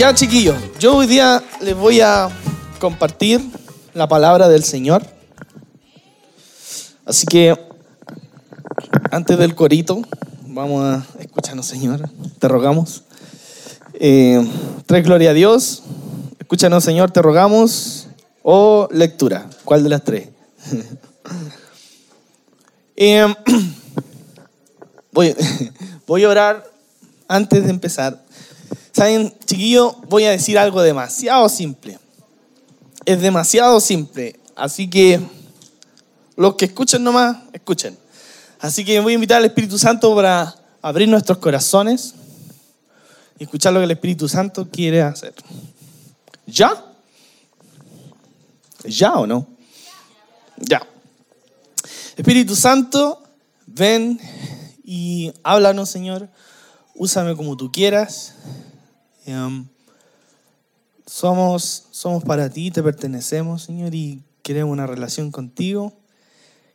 Ya, chiquillos, yo hoy día les voy a compartir la palabra del Señor. Así que, antes del corito, vamos a escucharnos, Señor. Te rogamos. Eh, tres gloria a Dios. Escúchanos, Señor, te rogamos. O lectura. ¿Cuál de las tres? Eh, voy, voy a orar antes de empezar. Saben, chiquillo, voy a decir algo demasiado simple. Es demasiado simple. Así que los que escuchen nomás, escuchen. Así que voy a invitar al Espíritu Santo para abrir nuestros corazones y escuchar lo que el Espíritu Santo quiere hacer. ¿Ya? ¿Ya o no? Ya. Espíritu Santo, ven y háblanos, Señor. Úsame como tú quieras. Um, somos, somos para ti, te pertenecemos, Señor, y queremos una relación contigo.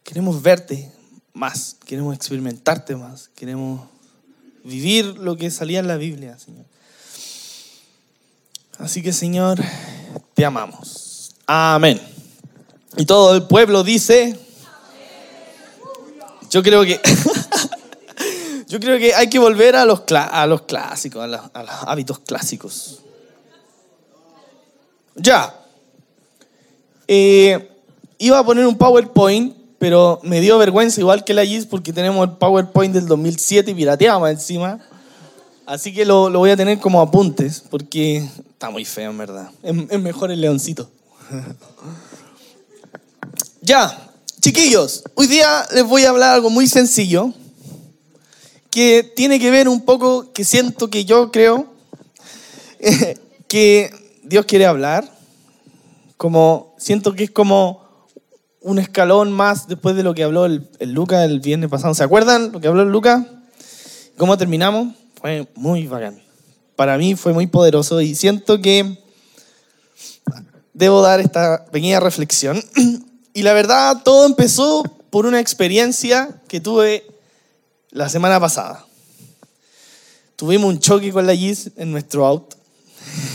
Queremos verte más, queremos experimentarte más, queremos vivir lo que salía en la Biblia, Señor. Así que, Señor, te amamos. Amén. Y todo el pueblo dice, yo creo que... Yo creo que hay que volver a los, a los clásicos, a los, hábitos clásicos. Ya. Eh, iba a poner un PowerPoint, pero me dio vergüenza, igual que la GIS, porque tenemos el PowerPoint del 2007 y pirateado encima. Así que lo, lo, voy a tener como apuntes, porque está muy feo, en verdad. Es, es mejor el leoncito. ya, chiquillos, hoy día les voy a hablar algo muy sencillo que tiene que ver un poco, que siento que yo creo que Dios quiere hablar, como siento que es como un escalón más después de lo que habló el, el Luca el viernes pasado. ¿Se acuerdan lo que habló el Luca? ¿Cómo terminamos? Fue muy bacán. Para mí fue muy poderoso y siento que debo dar esta pequeña reflexión. Y la verdad, todo empezó por una experiencia que tuve la semana pasada. Tuvimos un choque con la Gis en nuestro auto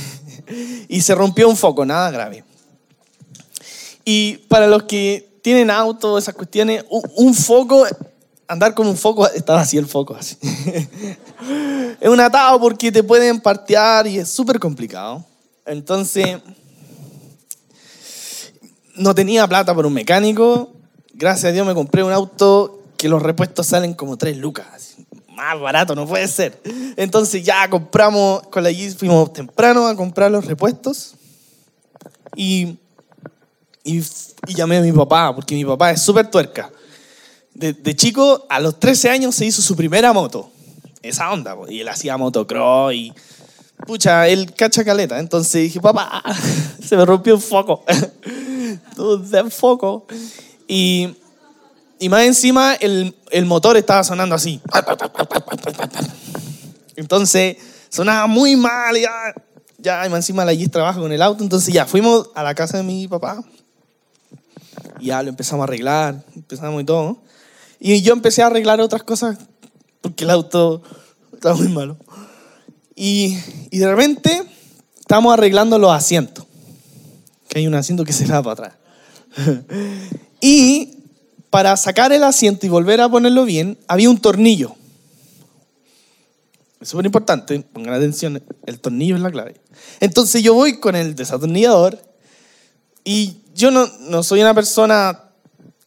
y se rompió un foco, nada grave. Y para los que tienen auto, esas cuestiones, un foco, andar con un foco, estaba así el foco, así. es un atado porque te pueden partear y es súper complicado. Entonces, no tenía plata por un mecánico. Gracias a Dios me compré un auto que los repuestos salen como tres lucas. Más barato no puede ser. Entonces ya compramos, con la GIS fuimos temprano a comprar los repuestos y, y, llamé a mi papá, porque mi papá es súper tuerca. De, de, chico, a los 13 años se hizo su primera moto. Esa onda, y él hacía motocross y... Pucha, él cacha caleta. Entonces dije, papá, se me rompió un foco. de foco. Y y más encima el, el motor estaba sonando así. Entonces sonaba muy mal. Ya, ya más encima la Gis trabaja con el auto. Entonces ya fuimos a la casa de mi papá. Y ya lo empezamos a arreglar. Empezamos y todo. Y yo empecé a arreglar otras cosas porque el auto estaba muy malo. Y, y de repente estamos arreglando los asientos. Que hay un asiento que se va para atrás. y para sacar el asiento y volver a ponerlo bien, había un tornillo. Es súper importante, pongan atención, el tornillo es la clave. Entonces yo voy con el desatornillador y yo no, no soy una persona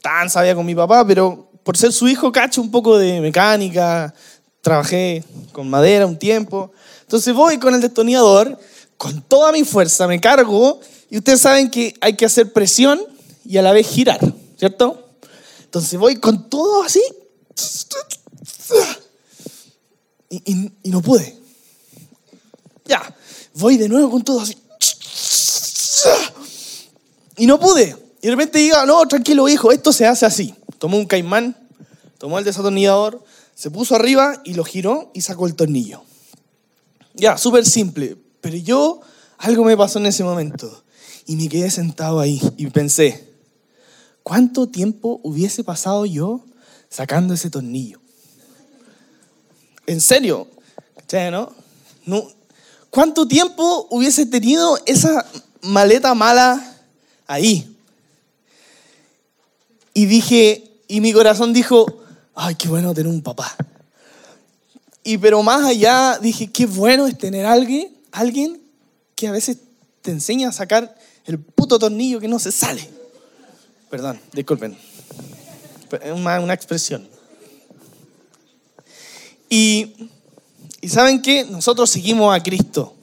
tan sabia con mi papá, pero por ser su hijo cacho un poco de mecánica, trabajé con madera un tiempo. Entonces voy con el destornillador, con toda mi fuerza me cargo y ustedes saben que hay que hacer presión y a la vez girar, ¿cierto? Entonces voy con todo así. Y, no pude. Ya, voy de nuevo con todo así. Y no pude. Y de repente diga, no, tranquilo hijo, esto se hace así. Tomó un caimán, tomó el desatornillador, se puso arriba y lo giró y sacó el tornillo. Ya, súper simple. Pero yo, algo me pasó en ese momento. Y me quedé sentado ahí y pensé, ¿Cuánto tiempo hubiese pasado yo sacando ese tornillo? En serio, no? no ¿Cuánto tiempo hubiese tenido esa maleta mala ahí? Y dije, y mi corazón dijo, ay, qué bueno tener un papá. Y pero más allá dije, qué bueno es tener alguien, alguien que a veces te enseña a sacar el puto tornillo que no se sale. Perdón, disculpen. Una, una expresión. Y, y, ¿saben qué? Nosotros seguimos a Cristo.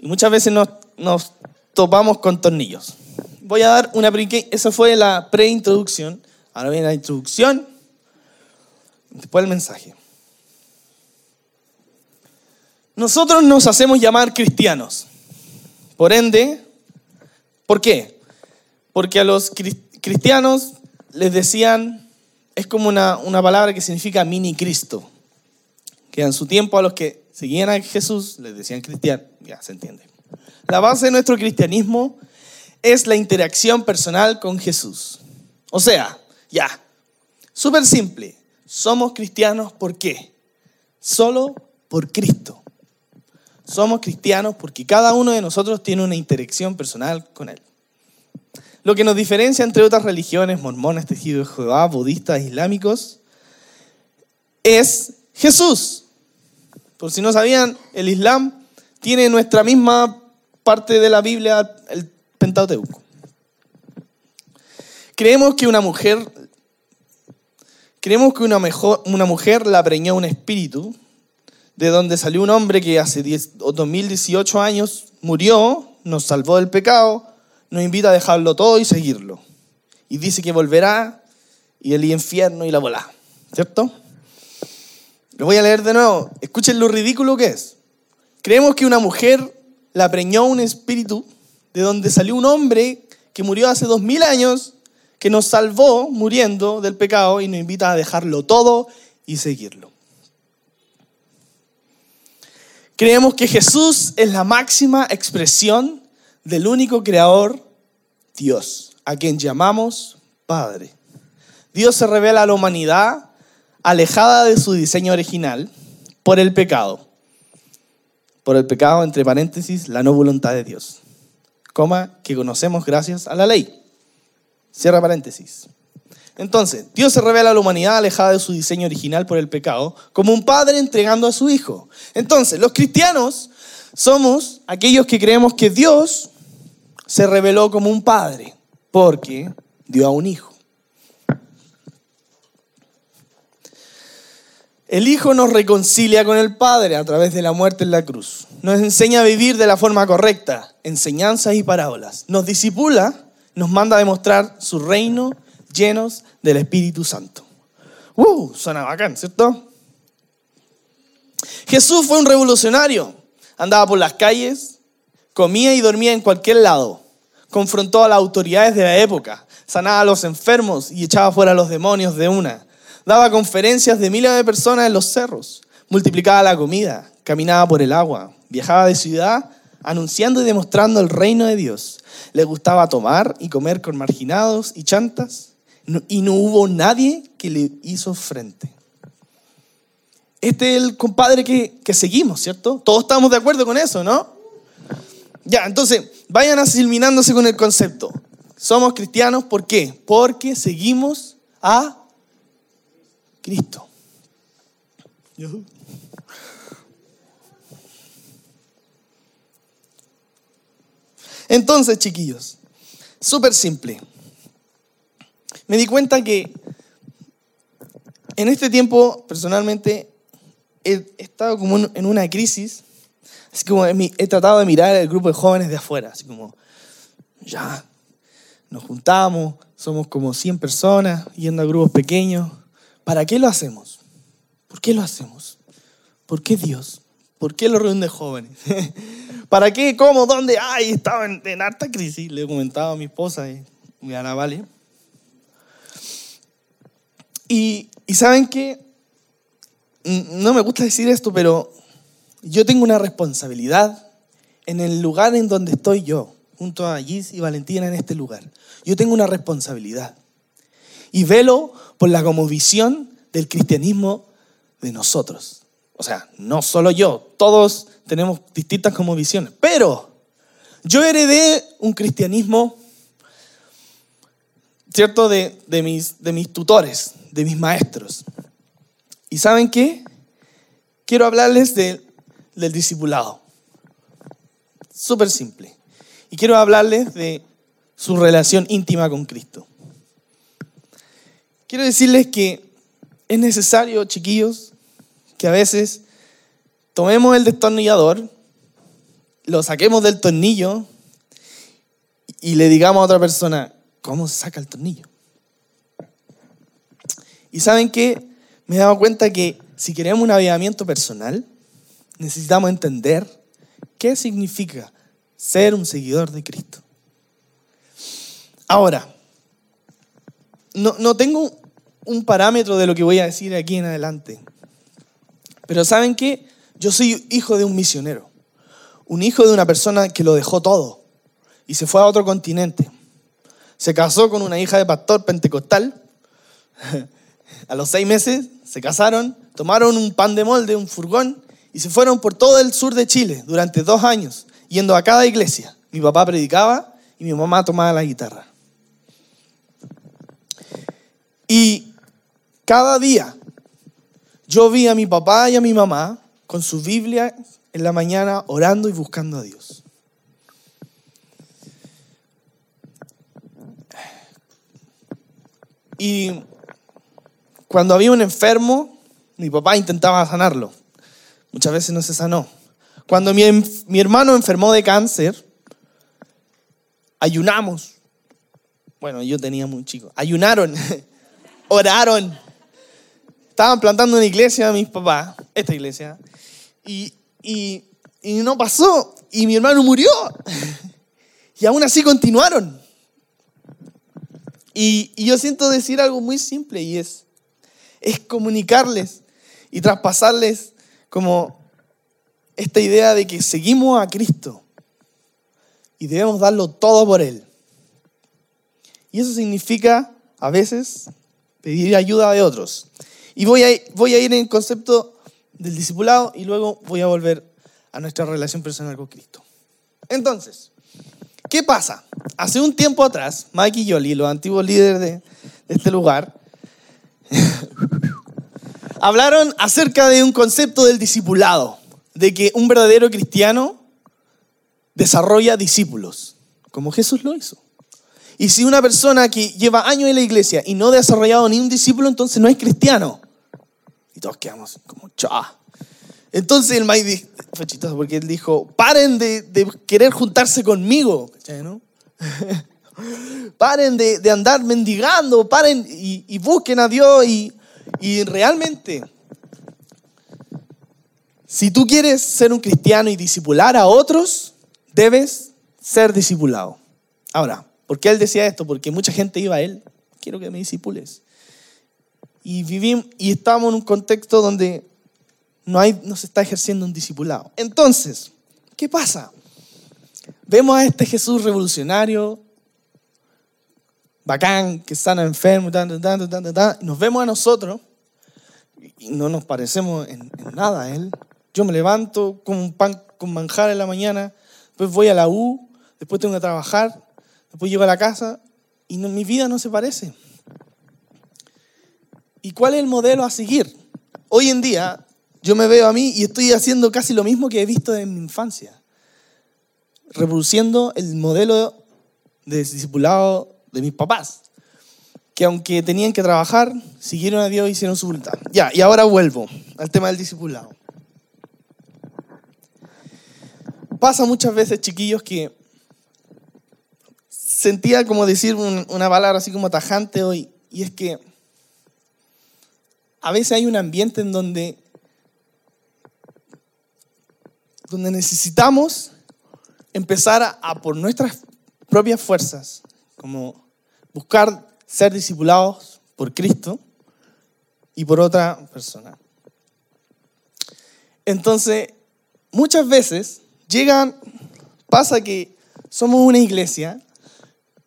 Y muchas veces nos, nos topamos con tornillos. Voy a dar una... Esa fue la preintroducción. Ahora viene la introducción. Después el mensaje. Nosotros nos hacemos llamar cristianos. Por ende, ¿por qué? Porque a los cristianos les decían, es como una, una palabra que significa mini Cristo. Que en su tiempo a los que seguían a Jesús les decían cristiano, ya se entiende. La base de nuestro cristianismo es la interacción personal con Jesús. O sea, ya, súper simple, somos cristianos ¿por qué? Solo por Cristo. Somos cristianos porque cada uno de nosotros tiene una interacción personal con Él. Lo que nos diferencia entre otras religiones, mormones, tejidos de Jehová, budistas, islámicos, es Jesús. Por si no sabían, el Islam tiene nuestra misma parte de la Biblia, el Pentateuco. Creemos que una mujer, creemos que una, mujer la preñó un espíritu de donde salió un hombre que hace 10, 2018 años murió, nos salvó del pecado, nos invita a dejarlo todo y seguirlo. Y dice que volverá y el infierno y la volá. ¿Cierto? Lo voy a leer de nuevo. Escuchen lo ridículo que es. Creemos que una mujer la preñó un espíritu de donde salió un hombre que murió hace dos mil años, que nos salvó muriendo del pecado y nos invita a dejarlo todo y seguirlo. Creemos que Jesús es la máxima expresión del único creador, Dios, a quien llamamos Padre. Dios se revela a la humanidad alejada de su diseño original por el pecado. Por el pecado, entre paréntesis, la no voluntad de Dios. Coma, que conocemos gracias a la ley. Cierra paréntesis. Entonces, Dios se revela a la humanidad alejada de su diseño original por el pecado, como un padre entregando a su hijo. Entonces, los cristianos somos aquellos que creemos que Dios se reveló como un padre, porque dio a un hijo. El Hijo nos reconcilia con el Padre a través de la muerte en la cruz. Nos enseña a vivir de la forma correcta, enseñanzas y parábolas. Nos disipula, nos manda a demostrar su reino llenos del Espíritu Santo. ¡Uh! Suena bacán, ¿cierto? Jesús fue un revolucionario. Andaba por las calles, comía y dormía en cualquier lado. Confrontó a las autoridades de la época, sanaba a los enfermos y echaba fuera a los demonios de una. Daba conferencias de miles de personas en los cerros, multiplicaba la comida, caminaba por el agua, viajaba de ciudad anunciando y demostrando el reino de Dios. Le gustaba tomar y comer con marginados y chantas y no hubo nadie que le hizo frente. Este es el compadre que, que seguimos, ¿cierto? Todos estamos de acuerdo con eso, ¿no? Ya, entonces, vayan asimilándose con el concepto. Somos cristianos, ¿por qué? Porque seguimos a Cristo. Entonces, chiquillos, súper simple me di cuenta que en este tiempo, personalmente, he estado como en una crisis, así como he tratado de mirar el grupo de jóvenes de afuera, así como, ya, nos juntamos, somos como 100 personas, yendo a grupos pequeños. ¿Para qué lo hacemos? ¿Por qué lo hacemos? ¿Por qué Dios? ¿Por qué lo reúne jóvenes? ¿Para qué? ¿Cómo? ¿Dónde? Ay, estaba en, en harta crisis, le he comentado a mi esposa y a Ana Vale. Y, saben que, no me gusta decir esto, pero yo tengo una responsabilidad en el lugar en donde estoy yo, junto a Gis y Valentina en este lugar. Yo tengo una responsabilidad. Y velo por la visión del cristianismo de nosotros. O sea, no solo yo, todos tenemos distintas visiones. Pero yo heredé un cristianismo, ¿cierto? De, de, mis, de mis tutores, de mis maestros. ¿Y saben qué? Quiero hablarles de, del discipulado. Súper simple. Y quiero hablarles de su relación íntima con Cristo. Quiero decirles que es necesario, chiquillos, que a veces tomemos el destornillador, lo saquemos del tornillo y le digamos a otra persona, ¿cómo se saca el tornillo? Y saben qué? Me he dado cuenta que si queremos un avivamiento personal, necesitamos entender qué significa ser un seguidor de Cristo. Ahora, no, no tengo un parámetro de lo que voy a decir aquí en adelante, pero ¿saben qué? Yo soy hijo de un misionero, un hijo de una persona que lo dejó todo y se fue a otro continente. Se casó con una hija de pastor pentecostal. A los seis meses se casaron, tomaron un pan de molde, un furgón, y se fueron por todo el sur de Chile durante dos años, yendo a cada iglesia. Mi papá predicaba y mi mamá tomaba la guitarra. Y cada día yo vi a mi papá y a mi mamá con su Biblia en la mañana orando y buscando a Dios. Y cuando había un enfermo, mi papá intentaba sanarlo. Muchas veces no se sanó. Cuando mi, mi hermano enfermó de cáncer, ayunamos. Bueno, yo tenía muy chico. Ayunaron, oraron. Estaban plantando una iglesia mis papás, esta iglesia, y, y, y no pasó. Y mi hermano murió. Y aún así continuaron. Y, y, yo siento decir algo muy simple y es, es comunicarles y traspasarles como esta idea de que seguimos a Cristo y debemos darlo todo por Él. Y eso significa a veces pedir ayuda de otros. Y voy a, voy a ir en el concepto del discipulado y luego voy a volver a nuestra relación personal con Cristo. Entonces, ¿qué pasa? Hace un tiempo atrás, Mike y Yoli, los antiguos líderes de, de este lugar, hablaron acerca de un concepto del discipulado, de que un verdadero cristiano desarrolla discípulos, como Jesús lo hizo. Y si una persona que lleva años en la iglesia y no ha desarrollado ni un discípulo, entonces no es cristiano. Y todos quedamos como, cha. Entonces el fue chistoso porque él dijo, paren de, querer juntarse conmigo. paren de, andar mendigando, paren y, busquen a Dios y, y realmente, si tú quieres ser un cristiano y discipular a otros, debes ser discipulado. Ahora, ¿por qué él decía esto? Porque mucha gente iba a él, quiero que me discipules. Y vivimos y estamos en un contexto donde no, hay, no se está ejerciendo un discipulado. Entonces, ¿qué pasa? Vemos a este Jesús revolucionario, bacán, que sana enfermo, y nos vemos a nosotros y no nos parecemos en, nada a Él. Yo me levanto con un pan con manjar en la mañana, después voy a la U, después tengo que trabajar, después llego a la casa y mi vida no se parece. ¿Y cuál es el modelo a seguir? Hoy en día yo me veo a mí y estoy haciendo casi lo mismo que he visto en mi infancia, reproduciendo el modelo de discipulado de mis papás, que aunque tenían que trabajar, siguieron a Dios y hicieron su voluntad. Ya, y ahora vuelvo al tema del discipulado. Pasa muchas veces, chiquillos, que sentía como decir una palabra así como tajante hoy, y es que a veces hay un ambiente en donde, donde necesitamos empezar a, a por nuestras propias fuerzas, como buscar ser discipulados por Cristo y por otra persona. Entonces, muchas veces llegan, pasa que somos una iglesia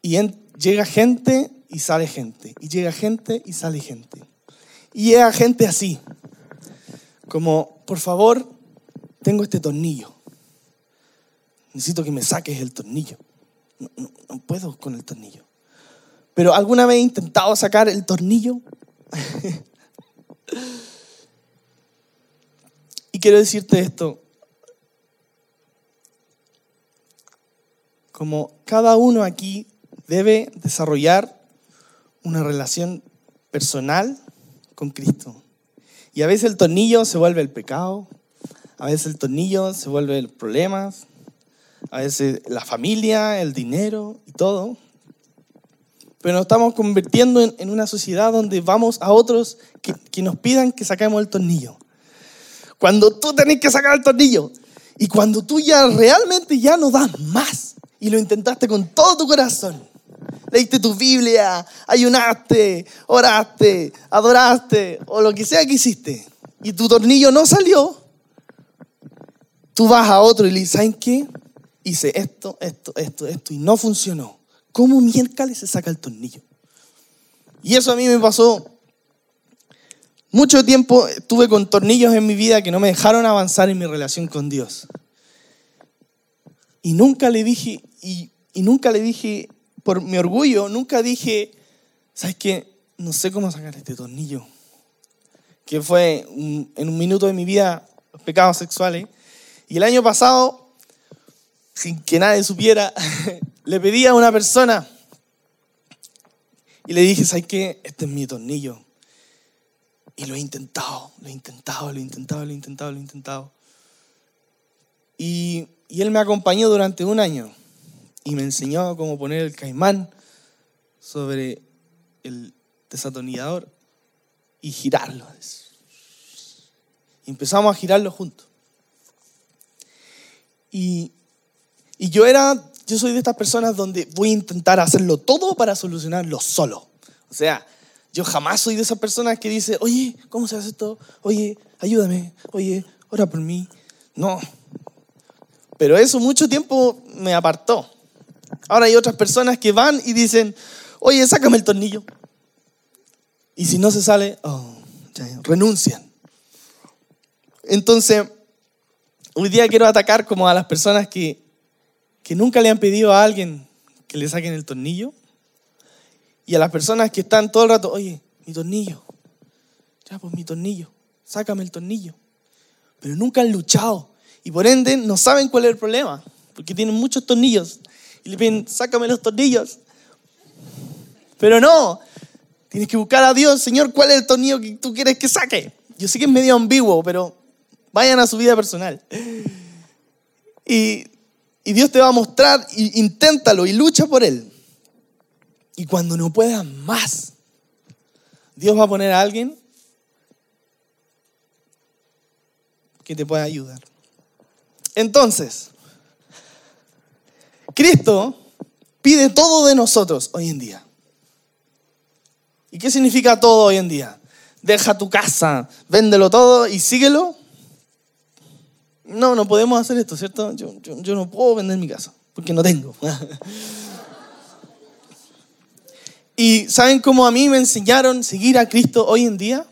y llega gente y sale gente, y llega gente y sale gente. Y llega gente así, como, por favor, tengo este tornillo. Necesito que me saques el tornillo. No, puedo con el tornillo. Pero ¿alguna vez he intentado sacar el tornillo? y quiero decirte esto. Como cada uno aquí debe desarrollar una relación personal con Cristo. Y a veces el tornillo se vuelve el pecado, a veces el tornillo se vuelve el problemas, a veces la familia, el dinero y todo. Pero nos estamos convirtiendo en, una sociedad donde vamos a otros que, que nos pidan que saquemos el tornillo. Cuando tú tenés que sacar el tornillo y cuando tú ya realmente ya no das más y lo intentaste con todo tu corazón. Leíste tu Biblia, ayunaste, oraste, adoraste o lo que sea que hiciste y tu tornillo no salió, tú vas a otro y le dices, ¿saben qué? Hice esto, esto, esto, esto y no funcionó. ¿Cómo miércoles se saca el tornillo? Y eso a mí me pasó mucho tiempo. Estuve con tornillos en mi vida que no me dejaron avanzar en mi relación con Dios. Y nunca le dije, y, nunca le dije, por mi orgullo, nunca dije, ¿sabes qué? No sé cómo sacar este tornillo. Que fue en un minuto de mi vida los pecados sexuales. Y el año pasado, sin que nadie supiera, le pedí a una persona y le dije, ¿sabes qué? Este es mi tornillo. Y lo he intentado, lo he intentado, lo he intentado, lo he intentado, lo he intentado. Y, él me acompañó durante un año y me enseñó cómo poner el caimán sobre el desatornillador y girarlo. Empezamos a girarlo juntos. Y, y yo era yo soy de estas personas donde voy a intentar hacerlo todo para solucionarlo solo. O sea, yo jamás soy de esas personas que dice, oye, ¿cómo se hace esto? Oye, ayúdame. Oye, ora por mí. No. Pero eso mucho tiempo me apartó. Ahora hay otras personas que van y dicen, oye, sácame el tornillo. Y si no se sale, oh, renuncian. Entonces, hoy día quiero atacar como a las personas que que nunca le han pedido a alguien que le saquen el tornillo. Y a las personas que están todo el rato, oye, mi tornillo. Ya, pues mi tornillo. Sácame el tornillo. Pero nunca han luchado. Y por ende no saben cuál es el problema. Porque tienen muchos tornillos. Y le piden, sácame los tornillos. Pero no. Tienes que buscar a Dios, Señor, ¿cuál es el tornillo que tú quieres que saque? Yo sé que es medio ambiguo, pero vayan a su vida personal. Y y Dios te va a mostrar, y inténtalo y lucha por Él. Y cuando no puedas más, Dios va a poner a alguien que te pueda ayudar. Entonces, Cristo pide todo de nosotros hoy en día. ¿Y qué significa todo hoy en día? Deja tu casa, véndelo todo y síguelo no, no podemos hacer esto, ¿cierto? Yo, yo, no puedo vender mi casa, porque no tengo. ¿Y saben cómo a mí me enseñaron seguir a Cristo hoy en día?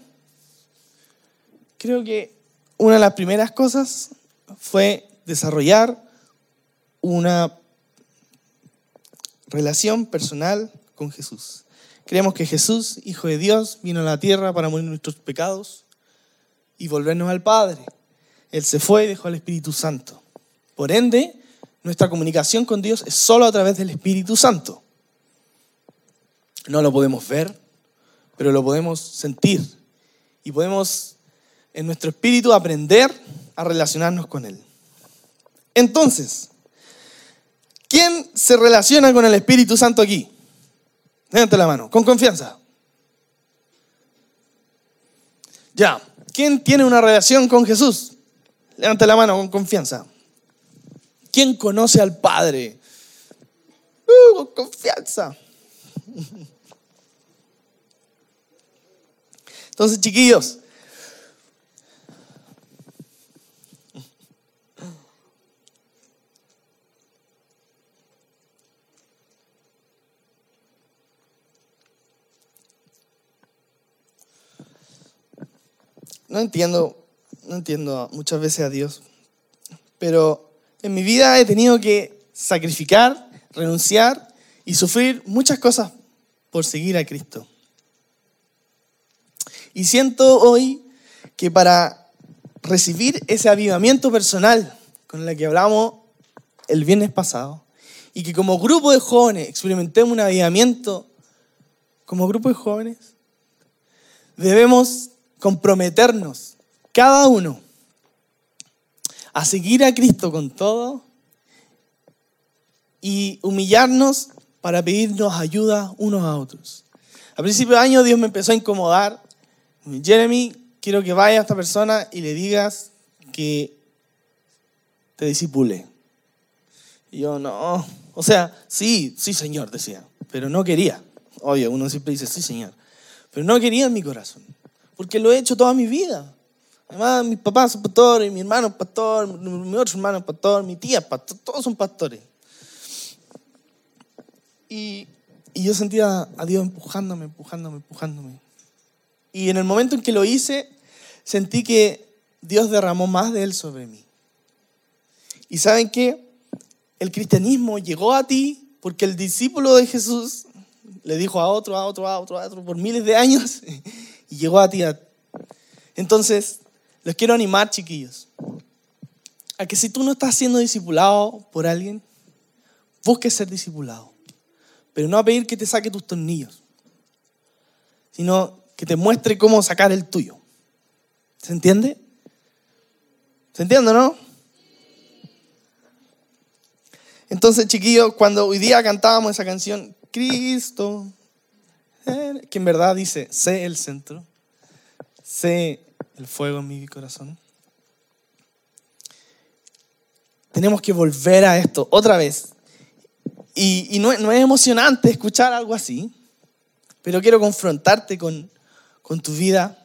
Creo que una de las primeras cosas fue desarrollar una relación personal con Jesús. Creemos que Jesús, Hijo de Dios, vino a la tierra para morir nuestros pecados y volvernos al Padre. Él se fue y dejó al Espíritu Santo. Por ende, nuestra comunicación con Dios es solo a través del Espíritu Santo. No lo podemos ver, pero lo podemos sentir. Y podemos en nuestro espíritu aprender a relacionarnos con Él. Entonces, ¿quién se relaciona con el Espíritu Santo aquí? Levante la mano, con confianza. Ya, ¿quién tiene una relación con Jesús? Levante la mano con confianza. ¿Quién conoce al Padre? Uh, con confianza. Entonces, chiquillos, no entiendo no entiendo muchas veces a Dios. pero en mi vida he tenido que sacrificar, renunciar y sufrir muchas cosas por seguir a Cristo. Y siento hoy que para recibir ese avivamiento personal con el que hablamos el viernes pasado, y que como grupo de jóvenes experimentemos un avivamiento, como grupo de jóvenes, debemos comprometernos, cada uno, a seguir a Cristo con todo y humillarnos para pedirnos ayuda unos a otros. A principio de año Dios me empezó a incomodar. Jeremy, quiero que vaya a esta persona y le digas que te disipule. Y yo, no. O sea, sí, sí, Señor, decía, pero no quería. Obvio, uno siempre dice, sí, Señor. Pero no quería en mi corazón, porque lo he hecho toda mi vida. Además, mis papás son pastores, mi hermano es pastor, mi otro hermano es pastor, mi tía es pastor, todos son pastores. Y, y yo sentía a Dios empujándome, empujándome, empujándome. Y en el momento en que lo hice, sentí que Dios derramó más de Él sobre mí. ¿Y saben qué? El cristianismo llegó a ti porque el discípulo de Jesús le dijo a otro, a otro, a otro, a otro, por miles de años, y llegó a ti. Entonces, les quiero animar, chiquillos, a que si tú no estás siendo discipulado por alguien, busques ser discipulado. Pero no a pedir que te saque tus tornillos, sino que te muestre cómo sacar el tuyo. ¿Se entiende? ¿Se entiende, no? Entonces, chiquillos, cuando hoy día cantábamos esa canción, Cristo, que en verdad dice, sé el centro, sé el fuego en mi corazón. Tenemos que volver a esto otra vez. Y, no, es emocionante escuchar algo así, pero quiero confrontarte con, tu vida,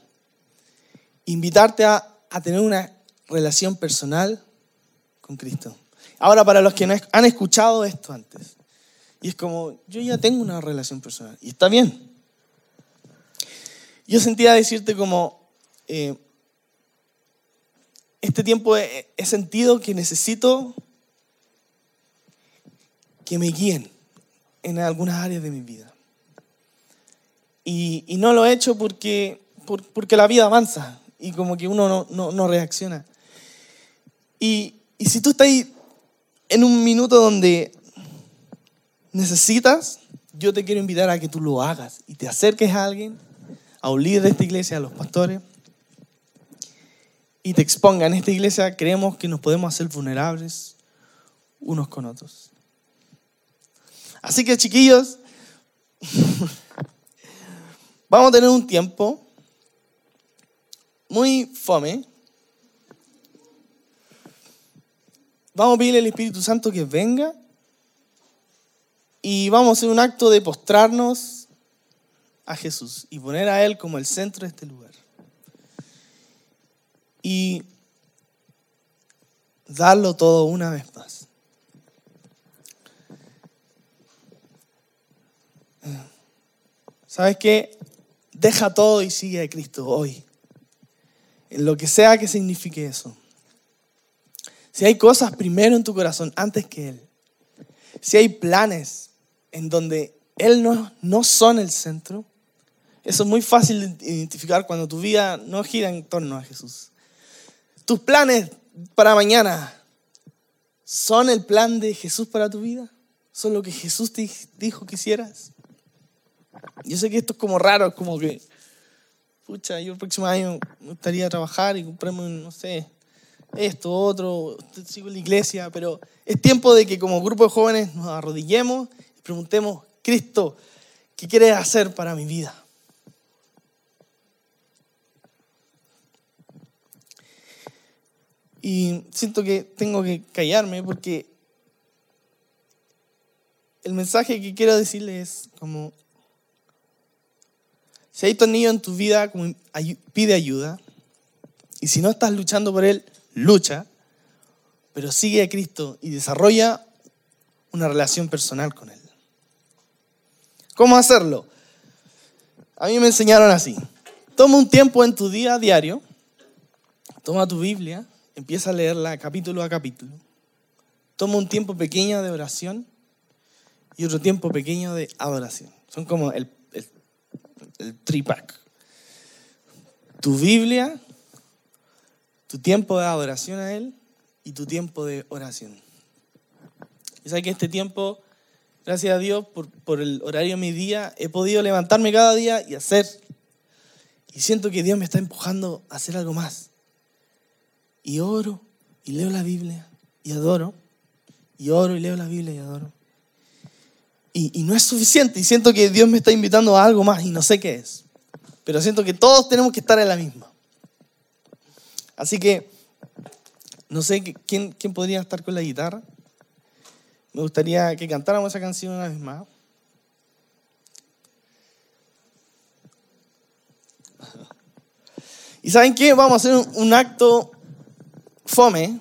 invitarte a, a tener una relación personal con Cristo. Ahora, para los que no han escuchado esto antes, y es como, yo ya tengo una relación personal, y está bien. Yo sentía decirte como, eh, este tiempo he, sentido que necesito que me guíen en algunas áreas de mi vida. Y, no lo he hecho porque, porque la vida avanza y como que uno no, reacciona. Y, y, si tú estás en un minuto donde necesitas, yo te quiero invitar a que tú lo hagas y te acerques a alguien, a un líder de esta iglesia, a los pastores, y te exponga. En esta iglesia creemos que nos podemos hacer vulnerables unos con otros. Así que chiquillos, vamos a tener un tiempo muy fome. Vamos a pedirle al Espíritu Santo que venga y vamos a hacer un acto de postrarnos a Jesús y poner a Él como el centro de este lugar. Y darlo todo una vez más. ¿Sabes qué? Deja todo y sigue a Cristo hoy. En lo que sea que signifique eso. Si hay cosas primero en tu corazón antes que Él. Si hay planes en donde Él no, no son el centro. Eso es muy fácil de identificar cuando tu vida no gira en torno a Jesús. ¿Tus planes para mañana son el plan de Jesús para tu vida? ¿Son lo que Jesús te dijo que hicieras? Yo sé que esto es como raro, es como que, pucha, yo el próximo año me gustaría trabajar y comprarme, no sé, esto, otro, sigo en la iglesia, pero es tiempo de que como grupo de jóvenes nos arrodillemos y preguntemos, Cristo, ¿qué quieres hacer para mi vida? Y siento que tengo que callarme porque el mensaje que quiero decirle es como, si hay tornillo en tu vida, pide ayuda. Y si no estás luchando por él, lucha. Pero sigue a Cristo y desarrolla una relación personal con él. ¿Cómo hacerlo? A mí me enseñaron así. Toma un tiempo en tu día diario, toma tu Biblia empieza a leerla capítulo a capítulo. Toma un tiempo pequeño de oración y otro tiempo pequeño de adoración. Son como el, el, el tripack. Tu Biblia, tu tiempo de adoración a Él y tu tiempo de oración. Y sabes que este tiempo, gracias a Dios por, por el horario de mi día, he podido levantarme cada día y hacer. Y siento que Dios me está empujando a hacer algo más. Y oro y leo la Biblia y adoro. Y oro y leo la Biblia y adoro. Y, y no es suficiente. Y siento que Dios me está invitando a algo más y no sé qué es. Pero siento que todos tenemos que estar en la misma. Así que, no sé quién, quién podría estar con la guitarra. Me gustaría que cantáramos esa canción una vez más. ¿Y saben qué? Vamos a hacer un, acto fome.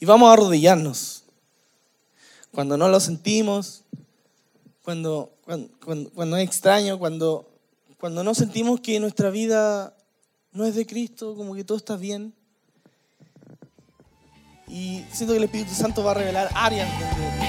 Y vamos a arrodillarnos. Cuando no lo sentimos, cuando, cuando, cuando, es extraño, cuando, cuando no sentimos que nuestra vida no es de Cristo, como que todo está bien. Y siento que el Espíritu Santo va a revelar áreas donde